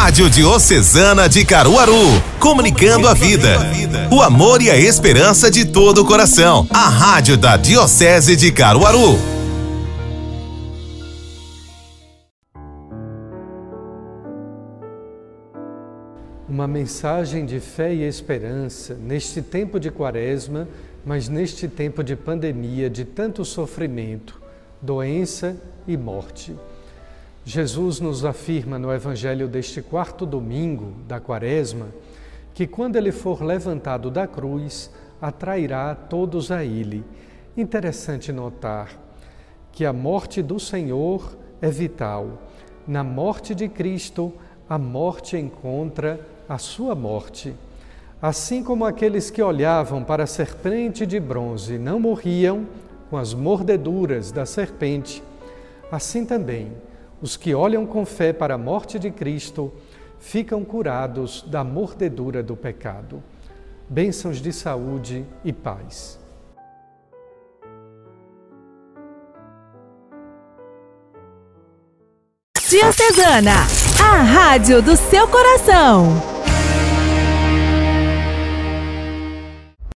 Rádio Diocesana de Caruaru, comunicando a vida, o amor e a esperança de todo o coração. A Rádio da Diocese de Caruaru. Uma mensagem de fé e esperança neste tempo de quaresma, mas neste tempo de pandemia, de tanto sofrimento, doença e morte. Jesus nos afirma no Evangelho deste quarto domingo da Quaresma que quando ele for levantado da cruz, atrairá todos a ele. Interessante notar que a morte do Senhor é vital. Na morte de Cristo, a morte encontra a sua morte. Assim como aqueles que olhavam para a serpente de bronze não morriam com as mordeduras da serpente, assim também os que olham com fé para a morte de Cristo ficam curados da mordedura do pecado. Bênçãos de saúde e paz. Diocesana, a rádio do seu coração.